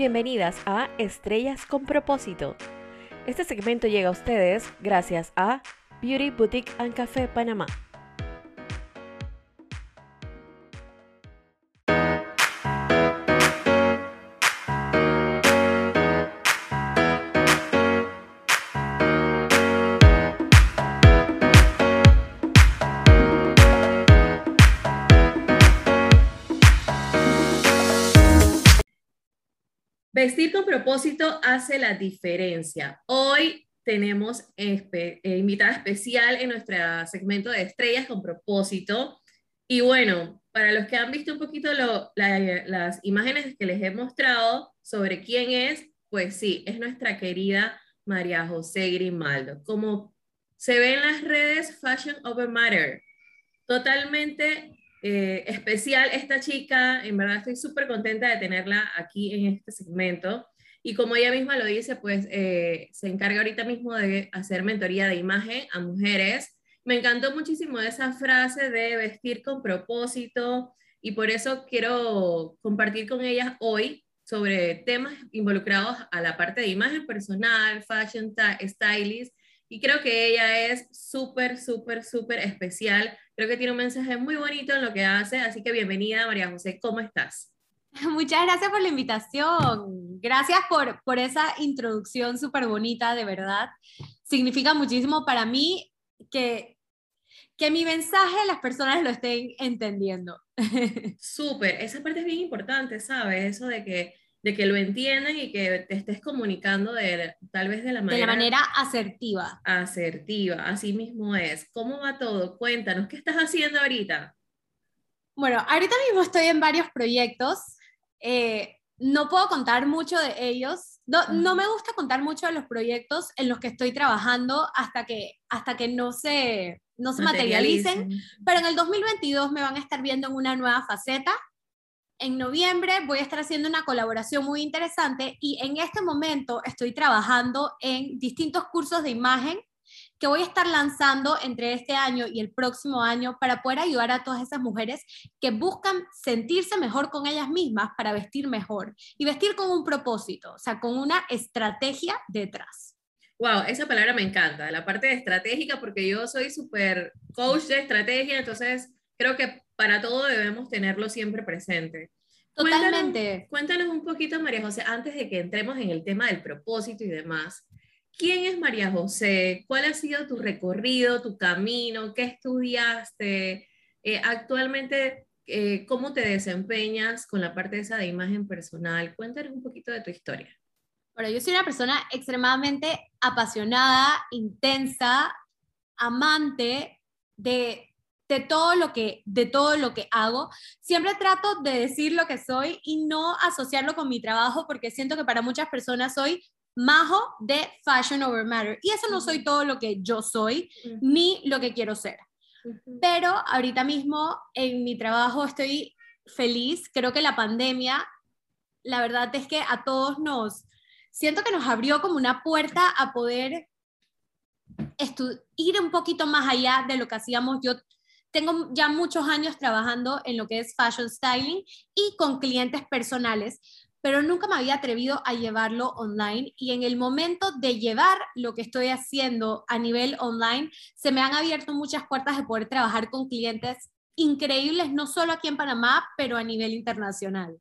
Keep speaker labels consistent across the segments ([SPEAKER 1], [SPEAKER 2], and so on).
[SPEAKER 1] Bienvenidas a Estrellas con propósito. Este segmento llega a ustedes gracias a Beauty Boutique and Café Panamá.
[SPEAKER 2] Propósito hace la diferencia. Hoy tenemos eh, invitada especial en nuestro segmento de estrellas con propósito. Y bueno, para los que han visto un poquito las imágenes que les he mostrado sobre quién es, pues sí, es nuestra querida María José Grimaldo. Como se ve en las redes, Fashion Over Matter. Totalmente eh, especial esta chica, en verdad estoy súper contenta de tenerla aquí en este segmento. Y como ella misma lo dice, pues eh, se encarga ahorita mismo de hacer mentoría de imagen a mujeres. Me encantó muchísimo esa frase de vestir con propósito y por eso quiero compartir con ellas hoy sobre temas involucrados a la parte de imagen personal, fashion, stylist. Y creo que ella es súper, súper, súper especial Creo que tiene un mensaje muy bonito en lo que hace, así que bienvenida María José, ¿cómo estás?
[SPEAKER 3] Muchas gracias por la invitación. Gracias por, por esa introducción súper bonita, de verdad. Significa muchísimo para mí que, que mi mensaje las personas lo estén entendiendo.
[SPEAKER 2] Súper, esa parte es bien importante, ¿sabes? Eso de que de que lo entiendan y que te estés comunicando de, tal vez de la manera...
[SPEAKER 3] De la manera asertiva.
[SPEAKER 2] Asertiva, así mismo es. ¿Cómo va todo? Cuéntanos, ¿qué estás haciendo ahorita?
[SPEAKER 3] Bueno, ahorita mismo estoy en varios proyectos. Eh, no puedo contar mucho de ellos. No, no, me gusta contar mucho de los proyectos en los que estoy trabajando hasta que, hasta que no se, no se materialicen. Pero en el 2022 me van a estar viendo en una nueva faceta en noviembre voy a estar haciendo una colaboración muy interesante y en este momento estoy trabajando en distintos cursos de imagen que voy a estar lanzando entre este año y el próximo año para poder ayudar a todas esas mujeres que buscan sentirse mejor con ellas mismas para vestir mejor y vestir con un propósito, o sea, con una estrategia detrás.
[SPEAKER 2] Wow, esa palabra me encanta, la parte de estratégica, porque yo soy súper coach de estrategia, entonces creo que para todo debemos tenerlo siempre presente.
[SPEAKER 3] Totalmente.
[SPEAKER 2] Cuéntanos, un poquito, María José, antes de que entremos en el tema del propósito y demás. ¿Quién es María José? ¿Cuál ha sido tu recorrido, tu camino? ¿Qué estudiaste? Eh, actualmente, eh, ¿cómo te desempeñas con la parte esa de imagen personal? Cuéntanos un poquito de tu historia.
[SPEAKER 3] Bueno, yo soy una persona extremadamente apasionada, intensa, amante de de todo lo que de todo lo que hago. Siempre trato de decir lo que soy y no asociarlo con mi trabajo porque siento que para muchas personas soy majo de fashion over matter y eso no soy todo lo que yo soy ni lo que quiero ser. Pero ahorita mismo en mi trabajo estoy feliz. Creo que la pandemia, la verdad es que a todos nos, siento que nos abrió como una puerta a poder ir un poquito más allá de lo que hacíamos. Yo tengo ya muchos años trabajando en lo que es fashion styling y con clientes personales, pero nunca me había atrevido a llevarlo online y en el momento de llevar lo que estoy haciendo a nivel online, se me han abierto muchas puertas de poder trabajar con clientes increíbles, no solo aquí en Panamá, pero a nivel internacional.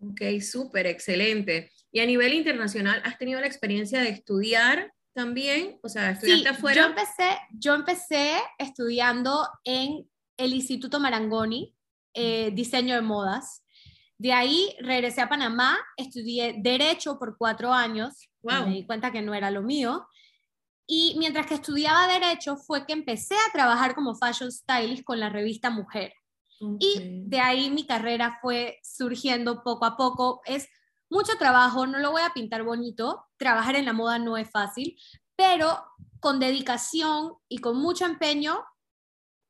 [SPEAKER 2] Ok, súper, excelente. Y a nivel internacional, ¿has tenido la experiencia de estudiar también? O sea, estudiaste afuera.
[SPEAKER 3] Yo empecé, yo empecé estudiando en el Instituto Marangoni, eh, diseño de modas. De ahí regresé a Panamá, estudié Derecho por cuatro años, me di cuenta que no era lo mío. Y mientras que estudiaba Derecho fue que empecé a trabajar como fashion stylist con la revista Mujer. Y de ahí mi carrera fue surgiendo poco a poco. Es mucho trabajo, no lo voy a pintar bonito, trabajar en la moda no es fácil, pero con dedicación y con mucho empeño,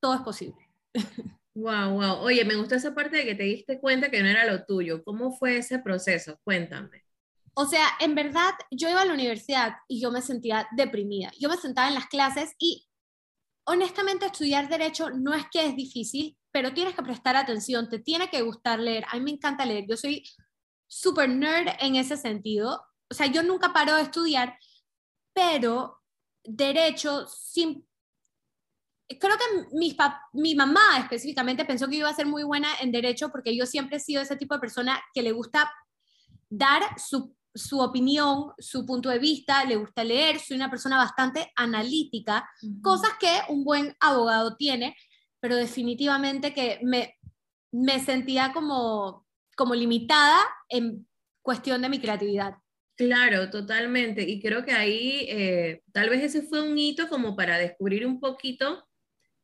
[SPEAKER 3] todo es posible.
[SPEAKER 2] Wow, wow. Oye, me gustó esa parte de que te diste cuenta que no era lo tuyo. ¿Cómo fue ese proceso? Cuéntame.
[SPEAKER 3] O sea, en verdad, yo iba a la universidad y yo me sentía deprimida. Yo me sentaba en las clases y honestamente estudiar derecho no es que es difícil, pero tienes que prestar atención, te tiene que gustar leer. A mí me encanta leer. Yo soy super nerd en ese sentido. O sea, yo nunca paro de estudiar, pero derecho, sin... creo que mi, mi mamá específicamente pensó que iba a ser muy buena en derecho porque yo siempre he sido ese tipo de persona que le gusta dar su, su opinión, su punto de vista, le gusta leer, soy una persona bastante analítica, cosas que un buen abogado tiene, pero definitivamente que me, me sentía como, como limitada en cuestión de mi creatividad.
[SPEAKER 2] Claro, totalmente. Y creo que ahí eh, tal vez ese fue un hito como para descubrir un poquito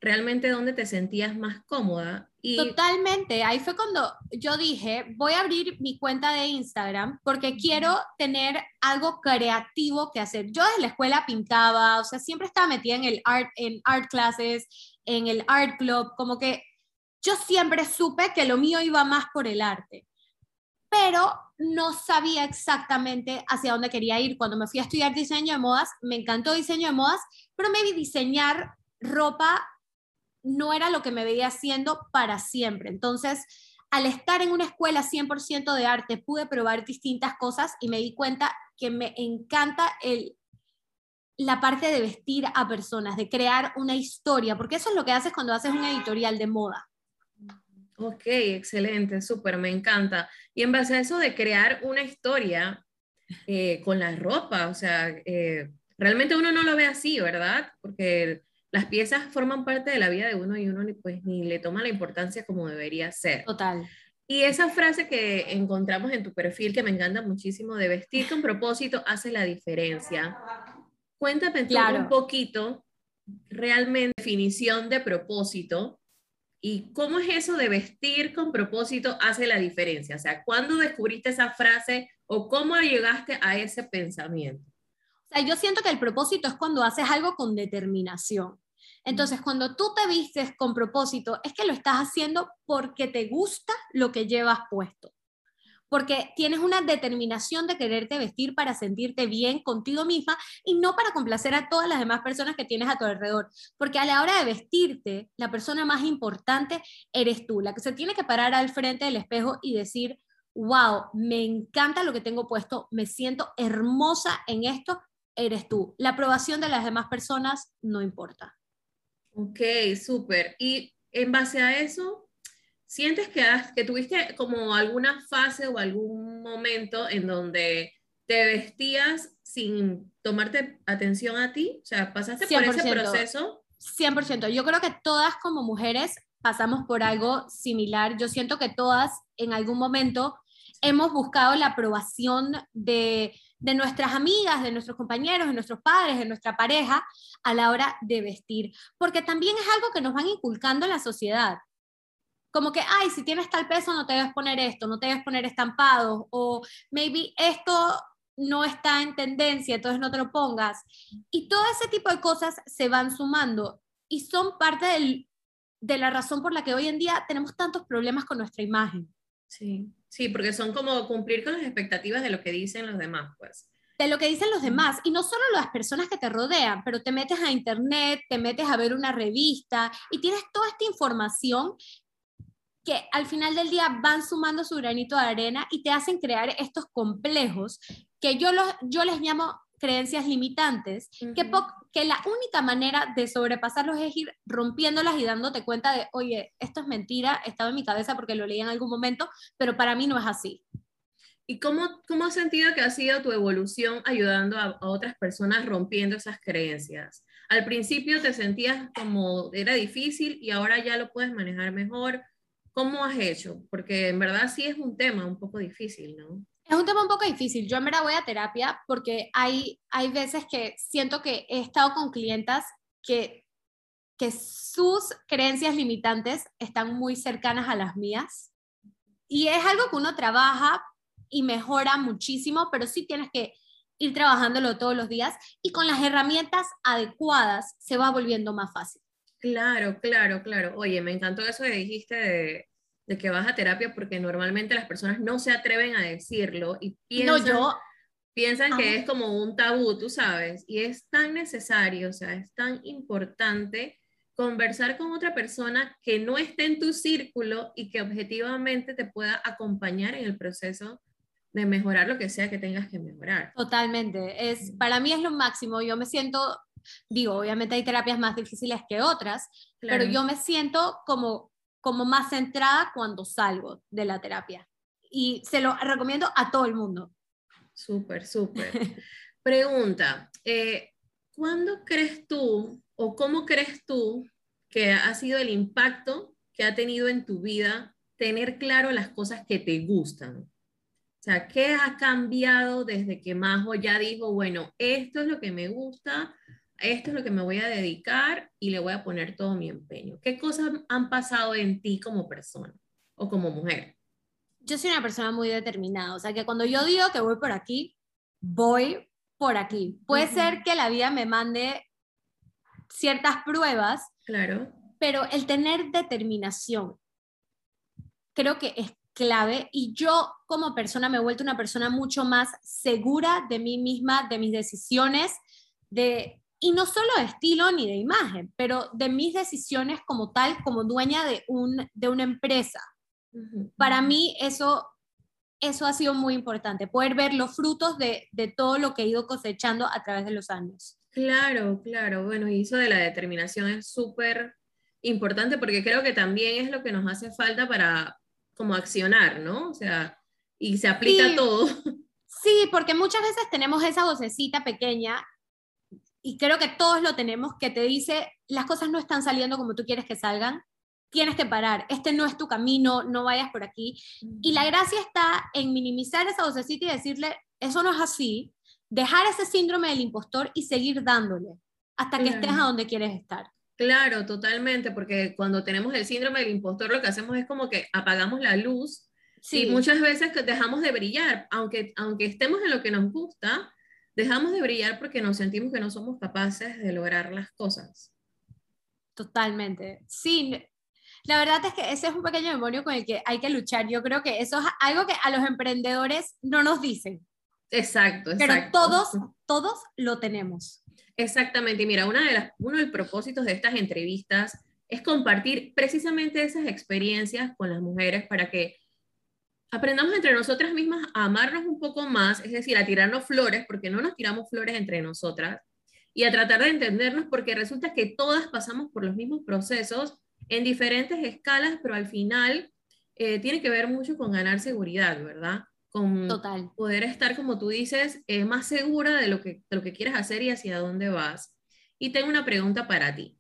[SPEAKER 2] realmente dónde te sentías más cómoda.
[SPEAKER 3] Y... Totalmente, ahí fue cuando yo dije, voy a abrir mi cuenta de Instagram porque quiero tener algo creativo que hacer. Yo desde la escuela pintaba, o sea, siempre estaba metida en el art, en art classes, en el art club, como que yo siempre supe que lo mío iba más por el arte pero no sabía exactamente hacia dónde quería ir. Cuando me fui a estudiar diseño de modas, me encantó diseño de modas, pero me vi diseñar ropa no era lo que me veía haciendo para siempre. Entonces, al estar en una escuela 100% de arte, pude probar distintas cosas y me di cuenta que me encanta el, la parte de vestir a personas, de crear una historia, porque eso es lo que haces cuando haces un editorial de moda.
[SPEAKER 2] Ok, excelente, súper, me encanta. Y en base a eso de crear una historia eh, con la ropa, o sea, eh, realmente uno no lo ve así, ¿verdad? Porque las piezas forman parte de la vida de uno y uno ni, pues, ni le toma la importancia como debería ser.
[SPEAKER 3] Total.
[SPEAKER 2] Y esa frase que encontramos en tu perfil, que me encanta muchísimo, de vestir con propósito hace la diferencia. Cuéntame un poquito, realmente, definición de propósito ¿Y cómo es eso de vestir con propósito hace la diferencia? O sea, ¿cuándo descubriste esa frase o cómo llegaste a ese pensamiento?
[SPEAKER 3] O sea, yo siento que el propósito es cuando haces algo con determinación. Entonces, cuando tú te vistes con propósito, es que lo estás haciendo porque te gusta lo que llevas puesto porque tienes una determinación de quererte vestir para sentirte bien contigo misma y no para complacer a todas las demás personas que tienes a tu alrededor. Porque a la hora de vestirte, la persona más importante eres tú, la que se tiene que parar al frente del espejo y decir, wow, me encanta lo que tengo puesto, me siento hermosa en esto, eres tú. La aprobación de las demás personas no importa.
[SPEAKER 2] Ok, súper. Y en base a eso, ¿Sientes que, que tuviste como alguna fase o algún momento en donde te vestías sin tomarte atención a ti? O sea, ¿pasaste por ese proceso?
[SPEAKER 3] 100%. Yo creo que todas como mujeres pasamos por algo similar. Yo siento que todas en algún momento hemos buscado la aprobación de, de, nuestras amigas, de nuestros compañeros, de nuestros padres, de nuestra pareja a la hora de vestir, porque también es algo que nos van inculcando en la sociedad como que, ay, si tienes tal peso no te debes poner esto, no te debes poner estampados, o maybe esto no está en tendencia, entonces no te lo pongas. Y todo ese tipo de cosas se van sumando y son parte de la razón por la que hoy en día tenemos tantos problemas con nuestra imagen.
[SPEAKER 2] Sí, sí, porque son como cumplir con las expectativas de lo que dicen los demás, pues.
[SPEAKER 3] De lo que dicen los demás, y no solo las personas que te rodean, pero te metes a internet, te metes a ver una revista y tienes toda esta información que al final del día van sumando su granito de arena y te hacen crear estos complejos que yo, los, yo les llamo creencias limitantes, que, que la única manera de sobrepasarlos es ir rompiéndolas y dándote cuenta de, oye, esto es mentira, estaba en mi cabeza porque lo leí en algún momento, pero para mí no es así.
[SPEAKER 2] ¿Y cómo, cómo has sentido que ha sido tu evolución ayudando a, a otras personas rompiendo esas creencias? Al principio te sentías como era difícil y ahora ya lo puedes manejar mejor ¿Cómo has hecho? Porque en verdad sí es un tema un poco difícil, ¿no?
[SPEAKER 3] Es un tema un poco difícil. Yo en verdad voy a terapia porque hay, hay veces que siento que he estado con clientas que, que sus creencias limitantes están muy cercanas a las mías. Y es algo que uno trabaja y mejora muchísimo, pero sí tienes que ir trabajándolo todos los días y con las herramientas adecuadas se va volviendo más fácil.
[SPEAKER 2] Claro, claro, claro. Oye, me encantó eso que dijiste de, que vas a terapia porque normalmente las personas no se atreven a decirlo y piensan, yo, piensan que es como un tabú, tú sabes, y es tan necesario, o sea, es tan importante conversar con otra persona que no esté en tu círculo y que objetivamente te pueda acompañar en el proceso de mejorar lo que sea que tengas que mejorar.
[SPEAKER 3] Totalmente. Es, para mí es lo máximo. Yo me siento, digo, obviamente hay terapias más difíciles que otras, pero yo me siento como, como más centrada cuando salgo de la terapia. Y se lo recomiendo a todo el mundo.
[SPEAKER 2] Súper, súper. Pregunta, eh, ¿cuándo crees tú o cómo crees tú que ha sido el impacto que ha tenido en tu vida tener claro las cosas que te gustan? O sea, ¿qué ha cambiado desde que Majo ya dijo, bueno, esto es lo que me gusta, esto es lo que me voy a dedicar y le voy a poner todo mi empeño? ¿Qué cosas han pasado en ti como persona o como mujer?
[SPEAKER 3] Yo soy una persona muy determinada, o sea, que cuando yo digo que voy por aquí, voy por aquí. Puede ser que la vida me mande ciertas pruebas,
[SPEAKER 2] claro.
[SPEAKER 3] pero el tener determinación creo que es clave y yo como persona me he vuelto una persona mucho más segura de mí misma, de mis decisiones, de, y no solo de estilo ni de imagen, pero de mis decisiones como tal, como dueña de, un, de una empresa. Para mí eso, eso ha sido muy importante, poder ver los frutos de, de todo lo que he ido cosechando a través de los años.
[SPEAKER 2] Claro, claro. Bueno, y eso de la determinación es súper importante porque creo que también es lo que nos hace falta para, como accionar, ¿no? O sea, y se aplica todo.
[SPEAKER 3] Sí, porque muchas veces tenemos esa vocecita pequeña y creo que todos lo tenemos que te dice, las cosas no están saliendo como tú quieres que salgan, tienes que parar, este no es tu camino, no vayas por aquí. Y la gracia está en minimizar esa vocecita y decirle, eso no es así, dejar ese síndrome del impostor y seguir dándole hasta que estés a donde quieres estar.
[SPEAKER 2] Claro, totalmente, porque cuando tenemos el síndrome del impostor lo que hacemos es como que apagamos la luz y muchas veces dejamos de brillar, aunque, aunque estemos en lo que nos gusta, dejamos de brillar porque nos sentimos que no somos capaces de lograr las cosas.
[SPEAKER 3] Totalmente. Sí, la verdad es que ese es un pequeño demonio con el que hay que luchar. Yo creo que eso es algo que a los emprendedores no nos dicen.
[SPEAKER 2] Exacto,
[SPEAKER 3] exacto. Pero todos, todos lo tenemos.
[SPEAKER 2] Exactamente, y mira, una de las, uno de los propósitos de estas entrevistas es compartir precisamente esas experiencias con las mujeres para que aprendamos entre nosotras mismas a amarnos un poco más, es decir, a tirarnos flores, porque no nos tiramos flores entre nosotras, y a tratar de entendernos, porque resulta que todas pasamos por los mismos procesos en diferentes escalas, pero al final eh, tiene que ver mucho con ganar seguridad, ¿verdad? con
[SPEAKER 3] Total.
[SPEAKER 2] poder estar, como tú dices, eh, más segura de lo, que, lo que quieres hacer y hacia dónde vas. Y tengo una pregunta para ti.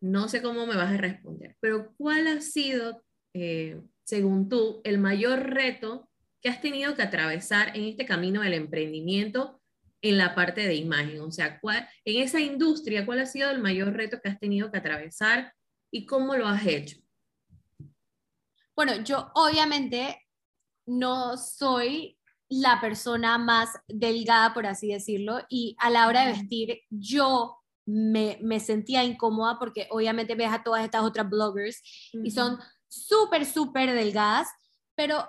[SPEAKER 2] No sé cómo me vas a responder, pero ¿cuál ha sido, eh, según tú, el mayor reto que has tenido que atravesar en este camino del emprendimiento en la parte de imagen? O sea, ¿cuál, en esa industria, ¿cuál ha sido el mayor reto que has tenido que atravesar y cómo lo has hecho?
[SPEAKER 3] Bueno, yo obviamente no soy la persona más delgada, por así decirlo, y a la hora de vestir yo me, sentía incómoda porque obviamente ves a todas estas otras bloggers y son súper, súper delgadas, pero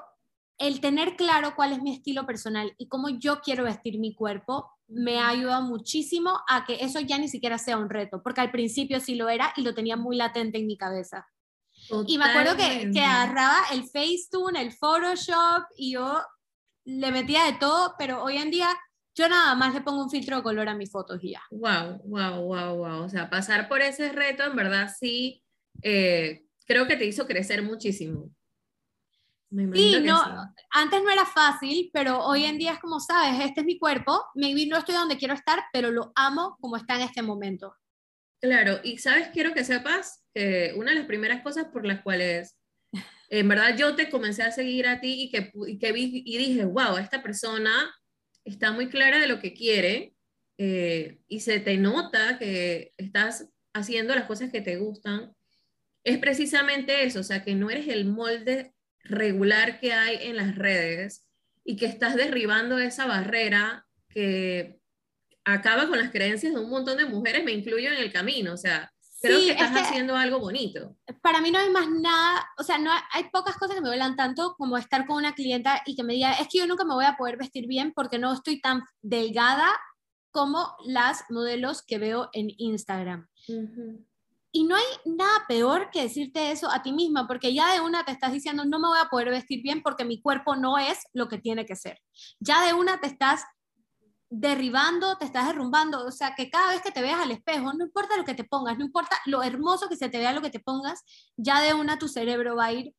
[SPEAKER 3] el tener claro cuál es mi estilo personal y cómo yo quiero vestir mi cuerpo me ha ayudado muchísimo a que eso ya ni siquiera sea un reto, porque al principio sí lo era y lo tenía muy latente en mi cabeza. Y me acuerdo que, que, agarraba el Facetune, el Photoshop y yo le metía de todo, pero hoy en día yo nada más le pongo un filtro de color a mis fotos y ya.
[SPEAKER 2] Wow, wow, wow, wow. O sea, pasar por ese reto en verdad sí, eh, creo que te hizo crecer muchísimo.
[SPEAKER 3] sí, no, antes no era fácil, pero hoy en día es como, sabes, este es mi cuerpo, maybe no estoy donde quiero estar, pero lo amo como está en este momento.
[SPEAKER 2] Claro, y sabes, quiero que sepas que una de las primeras cosas por las cuales en verdad yo te comencé a seguir a ti y que, que vi y dije, wow, esta persona está muy clara de lo que quiere eh, y se te nota que estás haciendo las cosas que te gustan, es precisamente eso, o sea, que no eres el molde regular que hay en las redes y que estás derribando esa barrera que acaba con las creencias de un montón de mujeres, me incluyo en el camino, o sea, creo que estás haciendo algo bonito.
[SPEAKER 3] Para mí no hay más nada, o sea, no hay, pocas cosas que me vuelan tanto como estar con una clienta y que me diga, es que yo nunca me voy a poder vestir bien porque no estoy tan delgada como las modelos que veo en Instagram. Y no hay nada peor que decirte eso a ti misma, porque ya de una te estás diciendo, no me voy a poder vestir bien porque mi cuerpo no es lo que tiene que ser. Ya de una te estás derribando, te estás derrumbando, o sea, que cada vez que te veas al espejo, no importa lo que te pongas, no importa lo hermoso que se te vea lo que te pongas, ya de una tu cerebro va a ir,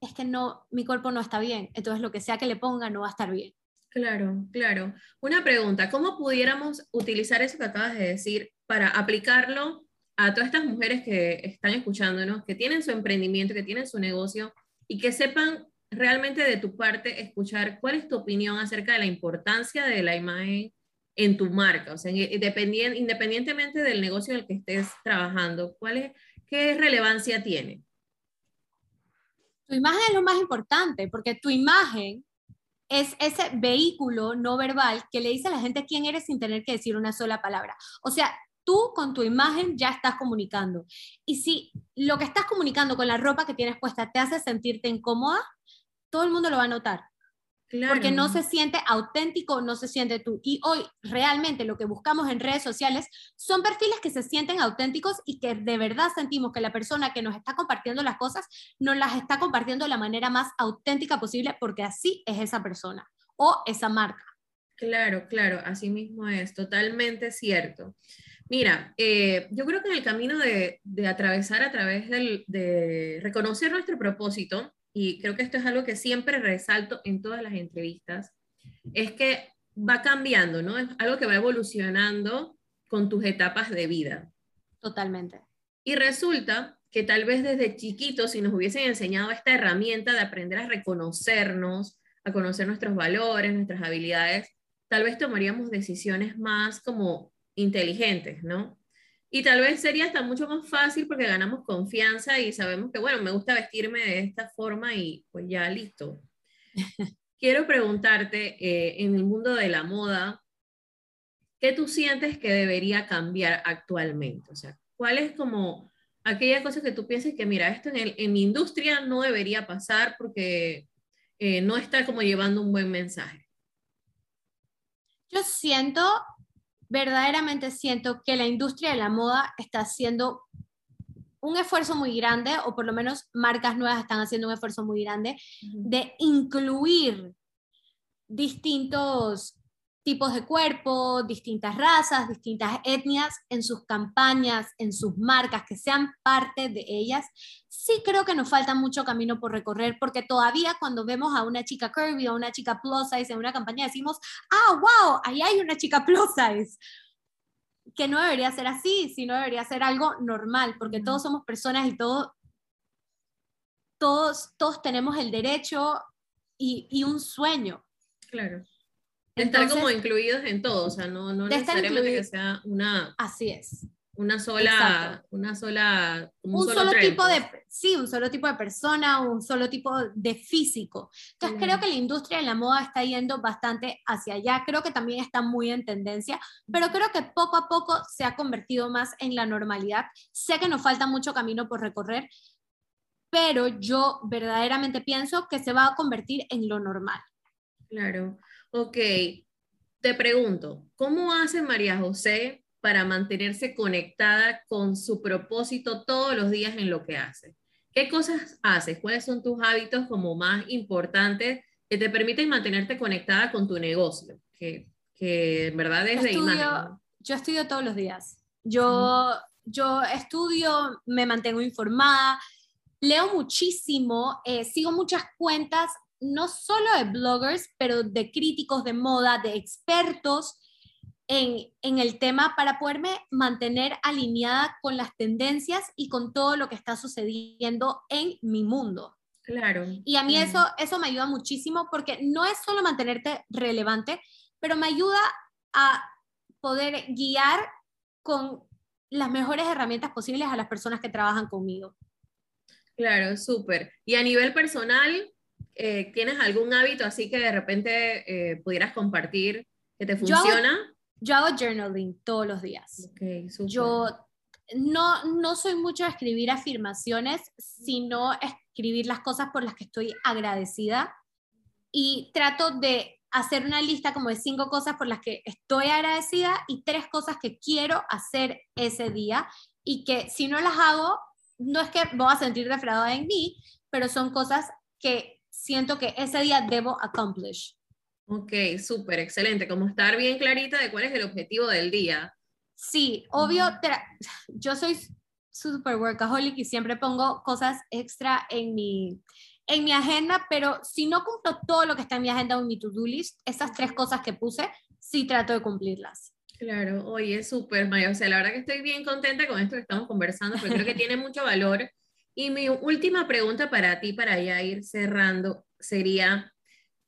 [SPEAKER 3] es que no, mi cuerpo no está bien, entonces lo que sea que le ponga no va a estar bien.
[SPEAKER 2] Claro, claro. Una pregunta, ¿cómo pudiéramos utilizar eso que acabas de decir para aplicarlo a todas estas mujeres que están escuchándonos, que tienen su emprendimiento, que tienen su negocio y que sepan realmente de tu parte escuchar cuál es tu opinión acerca de la importancia de la imagen en tu marca, o sea, independientemente del negocio en el que estés trabajando, ¿cuál es, ¿qué relevancia tiene?
[SPEAKER 3] Tu imagen es lo más importante, porque tu imagen es ese vehículo no verbal que le dice a la gente quién eres sin tener que decir una sola palabra. O sea, tú con tu imagen ya estás comunicando. Y si lo que estás comunicando con la ropa que tienes puesta te hace sentirte incómoda, todo el mundo lo va a notar. Porque no se siente auténtico, no se siente tú. Y hoy realmente lo que buscamos en redes sociales son perfiles que se sienten auténticos y que de verdad sentimos que la persona que nos está compartiendo las cosas nos las está compartiendo de la manera más auténtica posible porque así es esa persona o esa marca.
[SPEAKER 2] Claro, claro, así mismo es, totalmente cierto. Mira, eh, yo creo que en el camino de, atravesar a través de reconocer nuestro propósito, y creo que esto es algo que siempre resalto en todas las entrevistas, es que va cambiando, ¿no? Es algo que va evolucionando con tus etapas de vida.
[SPEAKER 3] Totalmente.
[SPEAKER 2] Y resulta que tal vez desde chiquitos, si nos hubiesen enseñado esta herramienta de aprender a reconocernos, a conocer nuestros valores, nuestras habilidades, tal vez tomaríamos decisiones más como inteligentes, ¿no? Y tal vez sería hasta mucho más fácil porque ganamos confianza y sabemos que, bueno, me gusta vestirme de esta forma y pues ya listo. Quiero preguntarte, eh, en el mundo de la moda, ¿qué tú sientes que debería cambiar actualmente? O sea, ¿cuál es como aquella cosa que tú pienses que, mira, esto en, en mi industria no debería pasar porque eh, no está como llevando un buen mensaje?
[SPEAKER 3] Yo siento verdaderamente siento que la industria de la moda está haciendo un esfuerzo muy grande, o por lo menos marcas nuevas están haciendo un esfuerzo muy grande, de incluir distintos tipos de cuerpo, distintas razas, distintas etnias en sus campañas, en sus marcas, que sean parte de ellas. Sí creo que nos falta mucho camino por recorrer, porque todavía cuando vemos a una chica curvy o una chica plus size en una campaña decimos, ah, wow, ahí hay una chica plus size. Que no debería ser así, sino debería ser algo normal, porque todos somos personas y todos, todos, todos tenemos el derecho y, y un sueño.
[SPEAKER 2] Claro estar como incluidos en todo, o sea, no, no necesariamente que sea una...
[SPEAKER 3] Así es.
[SPEAKER 2] Una sola, una sola,
[SPEAKER 3] un, solo, tipo de, pues. sí, un solo tipo de persona, un solo tipo de físico. Entonces creo que la industria de la moda está yendo bastante hacia allá, creo que también está muy en tendencia, pero creo que poco a poco se ha convertido más en la normalidad. Sé que nos falta mucho camino por recorrer, pero yo verdaderamente pienso que se va a convertir en lo normal.
[SPEAKER 2] Claro. Ok, te pregunto, ¿cómo hace María José para mantenerse conectada con su propósito todos los días en lo que hace? ¿Qué cosas haces? ¿Cuáles son tus hábitos como más importantes que te permiten mantenerte conectada con tu negocio? Que, que en verdad es de imagen.
[SPEAKER 3] Yo estudio todos los días. Yo, yo estudio, me mantengo informada, leo muchísimo, eh, sigo muchas cuentas no solo de bloggers, pero de críticos de moda, de expertos en, el tema para poderme mantener alineada con las tendencias y con todo lo que está sucediendo en mi mundo.
[SPEAKER 2] Claro.
[SPEAKER 3] Y a mí eso, eso me ayuda muchísimo porque no es solo mantenerte relevante, pero me ayuda a poder guiar con las mejores herramientas posibles a las personas que trabajan conmigo.
[SPEAKER 2] Claro, súper. Y a nivel personal, eh, ¿tienes algún hábito así que de repente eh, pudieras compartir que te funciona?
[SPEAKER 3] Yo hago, journaling todos los días. yo no, no soy mucho de escribir afirmaciones, sino escribir las cosas por las que estoy agradecida y trato de hacer una lista como de cinco cosas por las que estoy agradecida y tres cosas que quiero hacer ese día y que si no las hago, no es que voy a sentir defraudada en mí, pero son cosas que siento que ese día debo accomplish.
[SPEAKER 2] Ok, súper, excelente. Como estar bien clarita de cuál es el objetivo del día.
[SPEAKER 3] Sí, obvio, yo soy super workaholic y siempre pongo cosas extra en mi, en mi agenda, pero si no cumplo todo lo que está en mi agenda o en mi to-do list, esas tres cosas que puse, sí trato de cumplirlas.
[SPEAKER 2] Claro, oye, súper, Maya. O sea, la verdad que estoy bien contenta con esto que estamos conversando, porque creo que tiene mucho valor. Y mi última pregunta para ti, para ya ir cerrando, sería,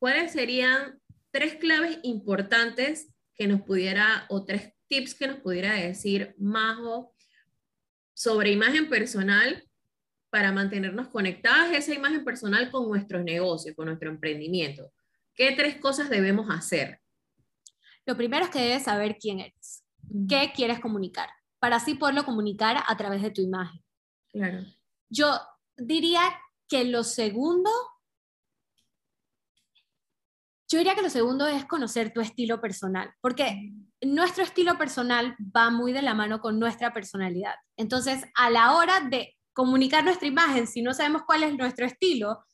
[SPEAKER 2] ¿cuáles serían tres claves importantes que nos pudiera, o tres tips que nos pudiera decir Majo sobre imagen personal para mantenernos conectadas esa imagen personal con nuestros negocios, con nuestro emprendimiento? ¿Qué tres cosas debemos hacer?
[SPEAKER 3] Lo primero es que debes saber quién eres, qué quieres comunicar, para así poderlo comunicar a través de tu imagen.
[SPEAKER 2] Claro.
[SPEAKER 3] Yo diría que lo segundo yo diría que lo segundo es conocer tu estilo personal, porque nuestro estilo personal va muy de la mano con nuestra personalidad. Entonces, a la hora de comunicar nuestra imagen, si no sabemos cuál es nuestro estilo,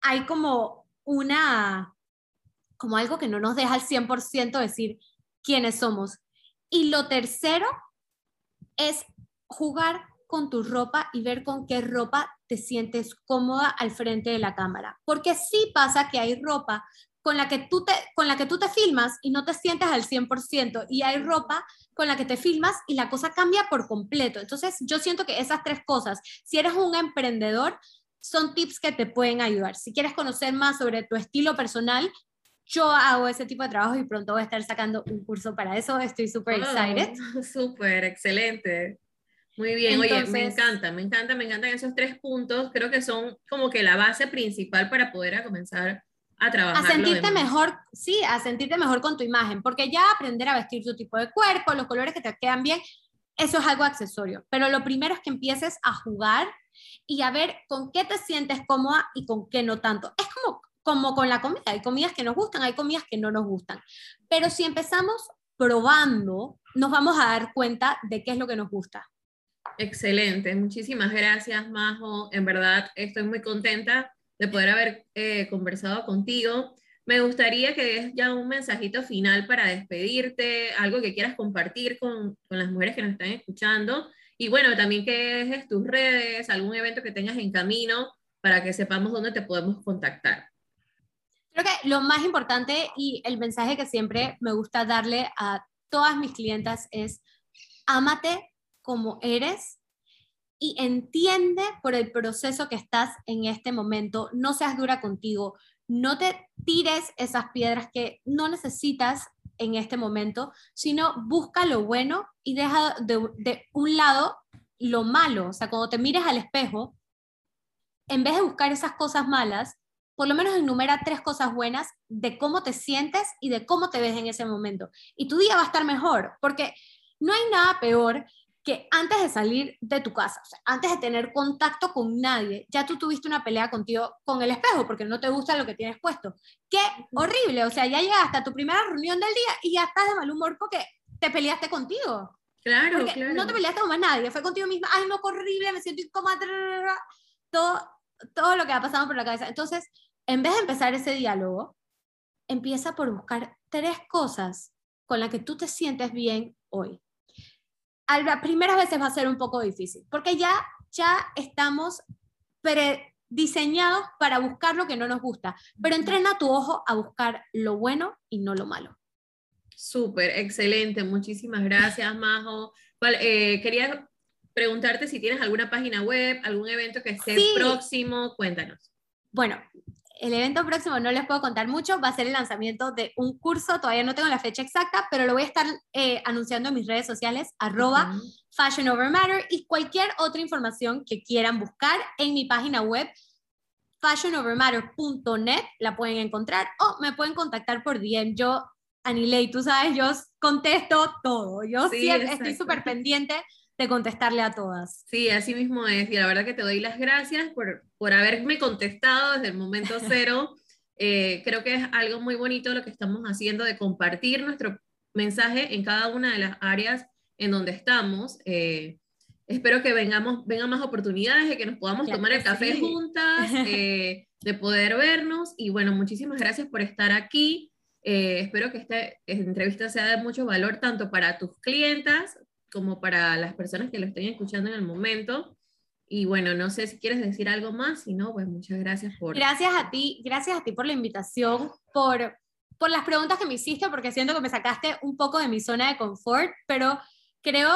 [SPEAKER 3] hay como una, como algo que no nos deja al 100% decir quiénes somos. Y lo tercero es jugar con tu ropa y ver con qué ropa te sientes cómoda al frente de la cámara. Porque sí pasa que hay ropa con la que tú te, con la que tú te filmas y no te sientes al 100% y hay ropa con la que te filmas y la cosa cambia por completo. Entonces, yo siento que esas tres cosas, si eres un emprendedor, son tips que te pueden ayudar. Si quieres conocer más sobre tu estilo personal, yo hago ese tipo de trabajo y pronto voy a estar sacando un curso para eso. Estoy súper excited.
[SPEAKER 2] Súper, excelente. Muy bien, oye, me encanta, me encanta, me encantan esos tres puntos. Creo que son como que la base principal para poder comenzar a trabajar.
[SPEAKER 3] A sentirte mejor, sí, a sentirte mejor con tu imagen, porque ya aprender a vestir tu tipo de cuerpo, los colores que te quedan bien, eso es algo accesorio. Pero lo primero es que empieces a jugar y a ver con qué te sientes cómoda y con qué no tanto. Es como, como con la comida, hay comidas que nos gustan, hay comidas que no nos gustan. Pero si empezamos probando, nos vamos a dar cuenta de qué es lo que nos gusta.
[SPEAKER 2] Excelente, muchísimas gracias, Majo. En verdad, estoy muy contenta de poder haber eh, conversado contigo. Me gustaría que des ya un mensajito final para despedirte, algo que quieras compartir con, con las mujeres que nos están escuchando. Y bueno, también que dejes tus redes, algún evento que tengas en camino para que sepamos dónde te podemos contactar.
[SPEAKER 3] Creo que lo más importante y el mensaje que siempre me gusta darle a todas mis clientas es, ámate como eres y entiende por el proceso que estás en este momento, no seas dura contigo, no te tires esas piedras que no necesitas en este momento, sino busca lo bueno y deja de, un lado lo malo. O sea, cuando te mires al espejo, en vez de buscar esas cosas malas, por lo menos enumera tres cosas buenas de cómo te sientes y de cómo te ves en ese momento. Y tu día va a estar mejor, porque no hay nada peor que antes de salir de tu casa, o sea, antes de tener contacto con nadie, ya tú tuviste una pelea contigo con el espejo porque no te gusta lo que tienes puesto. Qué horrible, o sea, ya llegas hasta tu primera reunión del día y ya estás de mal humor porque te peleaste contigo.
[SPEAKER 2] Claro, claro.
[SPEAKER 3] No te peleaste con más nadie, fue contigo misma, ay, no, horrible, me siento incómoda, todo, todo lo que ha pasado por la cabeza. Entonces, en vez de empezar ese diálogo, empieza por buscar tres cosas con las que tú te sientes bien hoy a las primeras veces va a ser un poco difícil, porque ya, ya estamos diseñados para buscar lo que no nos gusta, pero entrena tu ojo a buscar lo bueno y no lo malo.
[SPEAKER 2] Súper, excelente, muchísimas gracias, Majo. Eh, quería preguntarte si tienes alguna página web, algún evento que esté próximo, cuéntanos.
[SPEAKER 3] Bueno, el evento próximo no les puedo contar mucho, va a ser el lanzamiento de un curso, todavía no tengo la fecha exacta, pero lo voy a estar eh, anunciando en mis redes sociales, arroba Fashion Over Matter, y cualquier otra información que quieran buscar en mi página web, fashionovermatter.net, la pueden encontrar, o me pueden contactar por DM. Yo, Anilei, tú sabes, yo contesto todo, yo siempre estoy súper pendiente de contestarle a todas.
[SPEAKER 2] Sí, así mismo es. Y la verdad que te doy las gracias por, por haberme contestado desde el momento cero. Eh, creo que es algo muy bonito lo que estamos haciendo de compartir nuestro mensaje en cada una de las áreas en donde estamos. Eh, espero que vengamos, vengan más oportunidades, de que nos podamos
[SPEAKER 3] Claro
[SPEAKER 2] tomar el café
[SPEAKER 3] sí.
[SPEAKER 2] juntas, eh, de poder vernos. Y bueno, muchísimas gracias por estar aquí. Eh, espero que esta entrevista sea de mucho valor tanto para tus clientas como para las personas que lo estén escuchando en el momento. Y bueno, no sé si quieres decir algo más, si no, pues muchas gracias por...
[SPEAKER 3] Gracias a ti, gracias a ti por la invitación, por, por las preguntas que me hiciste, porque siento que me sacaste un poco de mi zona de confort, pero creo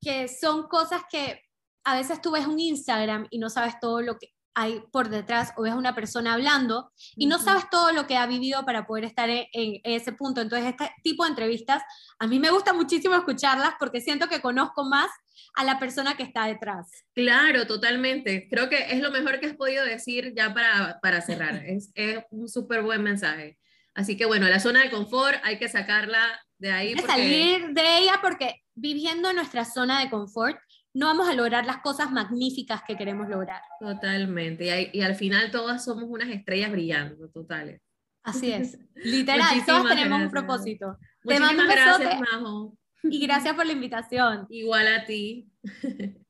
[SPEAKER 3] que son cosas que a veces tú ves un Instagram y no sabes todo lo que hay por detrás, o ves a una persona hablando y no sabes todo lo que ha vivido para poder estar en, en ese punto. Entonces, este tipo de entrevistas, a mí me gusta muchísimo escucharlas porque siento que conozco más a la persona que está detrás.
[SPEAKER 2] Claro, totalmente. Creo que es lo mejor que has podido decir ya para, para cerrar. Es, es un súper buen mensaje. Así que bueno, la zona de confort hay que sacarla de ahí.
[SPEAKER 3] Hay que
[SPEAKER 2] porque-
[SPEAKER 3] salir de ella porque viviendo en nuestra zona de confort no vamos a lograr las cosas magníficas que queremos lograr.
[SPEAKER 2] Totalmente. Y, al final todas somos unas estrellas brillando, totales.
[SPEAKER 3] Así es. Literal, todos
[SPEAKER 2] Muchísimas
[SPEAKER 3] tenemos un propósito. Te
[SPEAKER 2] Muchísimas
[SPEAKER 3] mando un
[SPEAKER 2] gracias. Majo.
[SPEAKER 3] Y gracias por la invitación.
[SPEAKER 2] Igual a ti.